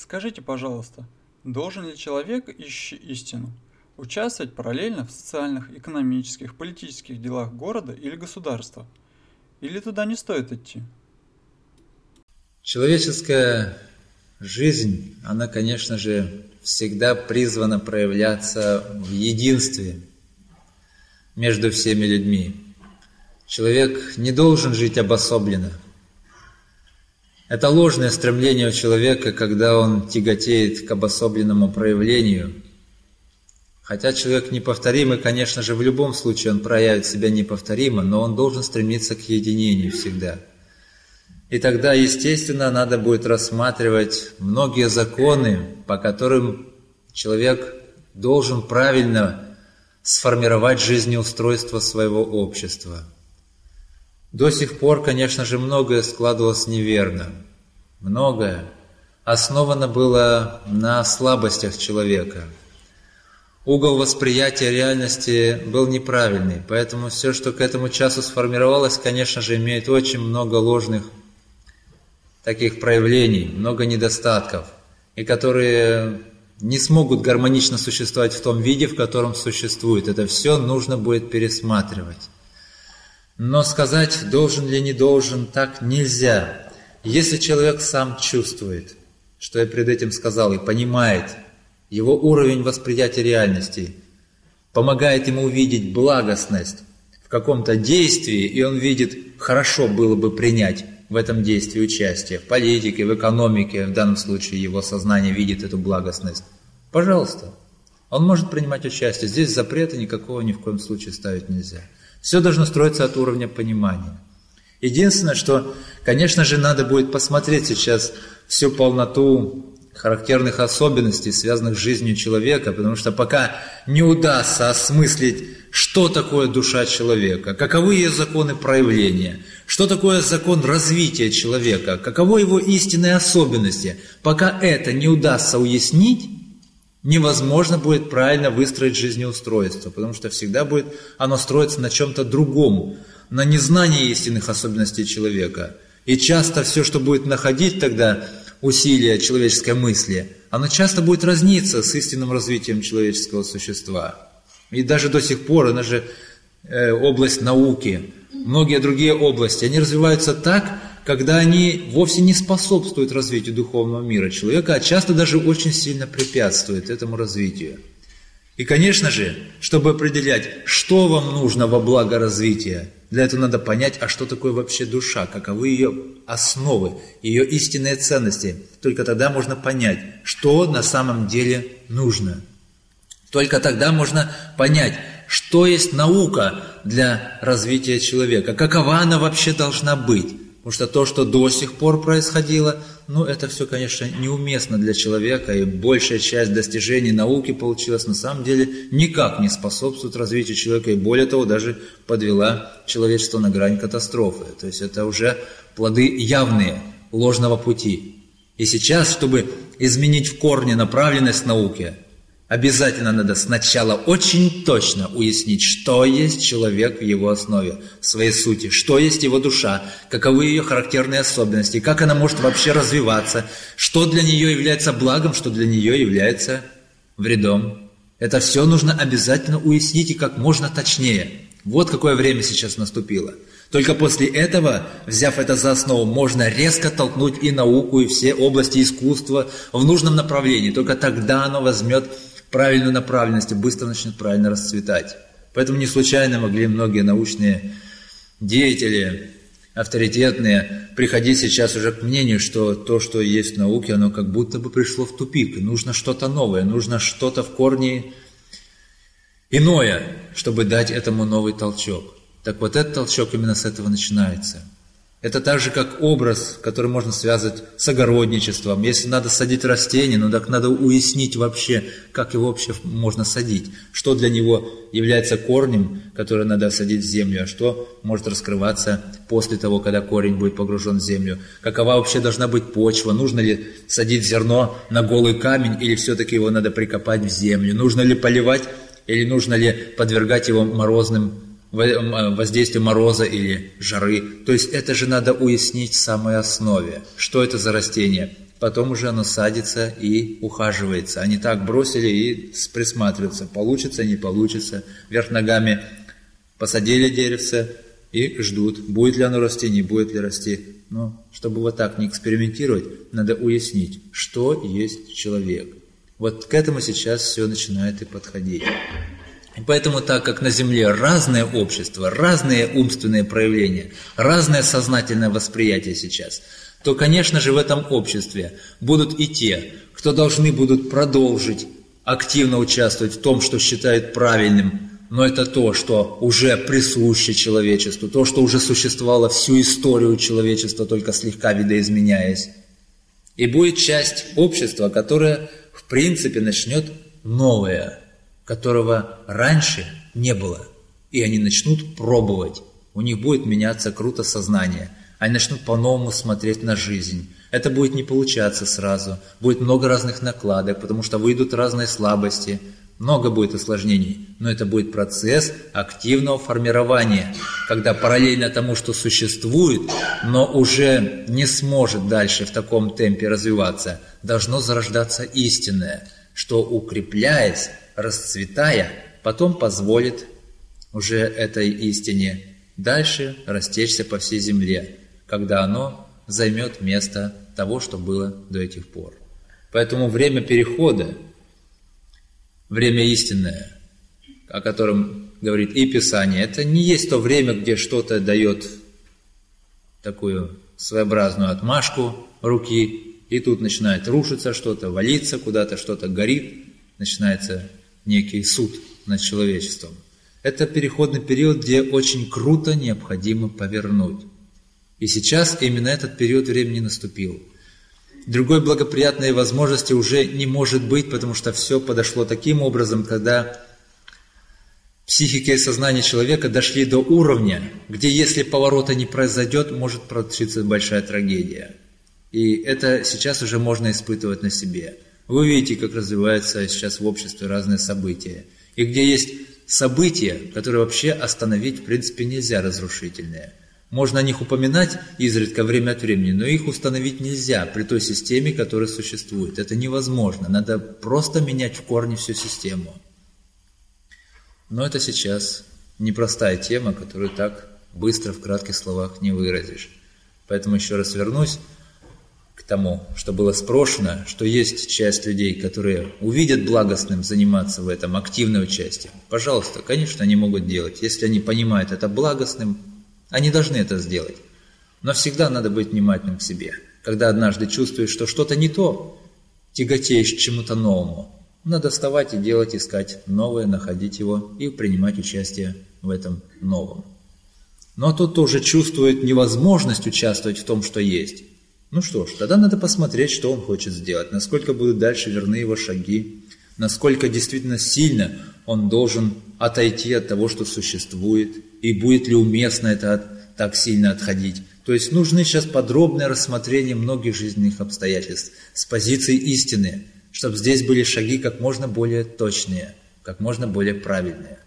Скажите, пожалуйста, должен ли человек, ищи истину, участвовать параллельно в социальных, экономических, политических делах города или государства? Или туда не стоит идти? Человеческая жизнь, она, конечно же, всегда призвана проявляться в единстве между всеми людьми. Человек не должен жить обособленно – это ложное стремление у человека, когда он тяготеет к обособленному проявлению. Хотя человек неповторимый, конечно же, в любом случае он проявит себя неповторимо, но он должен стремиться к единению всегда. И тогда, естественно, надо будет рассматривать многие законы, по которым человек должен правильно сформировать жизнеустройство своего общества – до сих пор, конечно же, многое складывалось неверно. Многое основано было на слабостях человека. Угол восприятия реальности был неправильный, поэтому все, что к этому часу сформировалось, конечно же, имеет очень много ложных таких проявлений, много недостатков, и которые не смогут гармонично существовать в том виде, в котором существует. Это все нужно будет пересматривать. Но сказать, должен ли не должен, так нельзя. Если человек сам чувствует, что я перед этим сказал, и понимает его уровень восприятия реальности, помогает ему увидеть благостность в каком-то действии, и он видит, хорошо было бы принять в этом действии участие, в политике, в экономике, в данном случае его сознание видит эту благостность. Пожалуйста, он может принимать участие. Здесь запрета никакого ни в коем случае ставить нельзя. Все должно строиться от уровня понимания. Единственное, что, конечно же, надо будет посмотреть сейчас всю полноту характерных особенностей, связанных с жизнью человека, потому что пока не удастся осмыслить, что такое душа человека, каковы ее законы проявления, что такое закон развития человека, каковы его истинные особенности, пока это не удастся уяснить, невозможно будет правильно выстроить жизнеустройство, потому что всегда будет оно строиться на чем-то другом, на незнании истинных особенностей человека. И часто все, что будет находить тогда усилия человеческой мысли, оно часто будет разниться с истинным развитием человеческого существа. И даже до сих пор, она же э, область науки, многие другие области, они развиваются так, когда они вовсе не способствуют развитию духовного мира человека, а часто даже очень сильно препятствуют этому развитию. И, конечно же, чтобы определять, что вам нужно во благо развития, для этого надо понять, а что такое вообще душа, каковы ее основы, ее истинные ценности. Только тогда можно понять, что на самом деле нужно. Только тогда можно понять, что есть наука для развития человека, какова она вообще должна быть. Потому что то, что до сих пор происходило, ну, это все, конечно, неуместно для человека, и большая часть достижений науки получилась на самом деле никак не способствует развитию человека, и более того, даже подвела человечество на грань катастрофы. То есть это уже плоды явные ложного пути. И сейчас, чтобы изменить в корне направленность науки, Обязательно надо сначала очень точно уяснить, что есть человек в его основе, в своей сути, что есть его душа, каковы ее характерные особенности, как она может вообще развиваться, что для нее является благом, что для нее является вредом. Это все нужно обязательно уяснить и как можно точнее. Вот какое время сейчас наступило. Только после этого, взяв это за основу, можно резко толкнуть и науку, и все области искусства в нужном направлении. Только тогда оно возьмет правильную направленность и быстро начнет правильно расцветать. Поэтому не случайно могли многие научные деятели, авторитетные, приходить сейчас уже к мнению, что то, что есть в науке, оно как будто бы пришло в тупик. Нужно что-то новое, нужно что-то в корне иное, чтобы дать этому новый толчок. Так вот этот толчок именно с этого начинается – это так же, как образ, который можно связать с огородничеством. Если надо садить растение, ну так надо уяснить вообще, как его вообще можно садить. Что для него является корнем, который надо садить в землю, а что может раскрываться после того, когда корень будет погружен в землю. Какова вообще должна быть почва, нужно ли садить зерно на голый камень или все-таки его надо прикопать в землю. Нужно ли поливать или нужно ли подвергать его морозным воздействию мороза или жары. То есть это же надо уяснить в самой основе. Что это за растение? потом уже оно садится и ухаживается. Они так бросили и присматриваются, получится, не получится. Вверх ногами посадили деревце и ждут, будет ли оно расти, не будет ли расти. Но чтобы вот так не экспериментировать, надо уяснить, что есть человек. Вот к этому сейчас все начинает и подходить. Поэтому, так как на Земле разное общество, разные умственные проявления, разное сознательное восприятие сейчас – то, конечно же, в этом обществе будут и те, кто должны будут продолжить активно участвовать в том, что считают правильным, но это то, что уже присуще человечеству, то, что уже существовало всю историю человечества, только слегка видоизменяясь. И будет часть общества, которая, в принципе, начнет новое, которого раньше не было. И они начнут пробовать. У них будет меняться круто сознание – они начнут по-новому смотреть на жизнь. Это будет не получаться сразу, будет много разных накладок, потому что выйдут разные слабости, много будет осложнений, но это будет процесс активного формирования, когда параллельно тому, что существует, но уже не сможет дальше в таком темпе развиваться, должно зарождаться истинное, что укрепляясь, расцветая, потом позволит уже этой истине дальше растечься по всей земле когда оно займет место того, что было до этих пор. Поэтому время перехода, время истинное, о котором говорит и Писание, это не есть то время, где что-то дает такую своеобразную отмашку руки, и тут начинает рушиться что-то, валиться куда-то, что-то горит, начинается некий суд над человечеством. Это переходный период, где очень круто необходимо повернуть. И сейчас именно этот период времени наступил. Другой благоприятной возможности уже не может быть, потому что все подошло таким образом, когда психика и сознание человека дошли до уровня, где если поворота не произойдет, может случиться большая трагедия. И это сейчас уже можно испытывать на себе. Вы видите, как развиваются сейчас в обществе разные события. И где есть события, которые вообще остановить в принципе нельзя разрушительные – можно о них упоминать изредка время от времени, но их установить нельзя при той системе, которая существует. Это невозможно. Надо просто менять в корне всю систему. Но это сейчас непростая тема, которую так быстро в кратких словах не выразишь. Поэтому еще раз вернусь тому, что было спрошено, что есть часть людей, которые увидят благостным заниматься в этом активное участие. Пожалуйста, конечно, они могут делать. Если они понимают это благостным, они должны это сделать. Но всегда надо быть внимательным к себе. Когда однажды чувствуешь, что что-то не то, тяготеешь к чему-то новому, надо вставать и делать, искать новое, находить его и принимать участие в этом новом. Но тот, кто уже чувствует невозможность участвовать в том, что есть, ну что ж, тогда надо посмотреть, что он хочет сделать, насколько будут дальше верны его шаги, насколько действительно сильно он должен отойти от того, что существует, и будет ли уместно это от, так сильно отходить. То есть нужны сейчас подробное рассмотрение многих жизненных обстоятельств с позиции истины, чтобы здесь были шаги как можно более точные, как можно более правильные.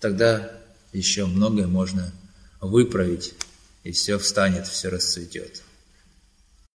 Тогда еще многое можно выправить, и все встанет, все расцветет.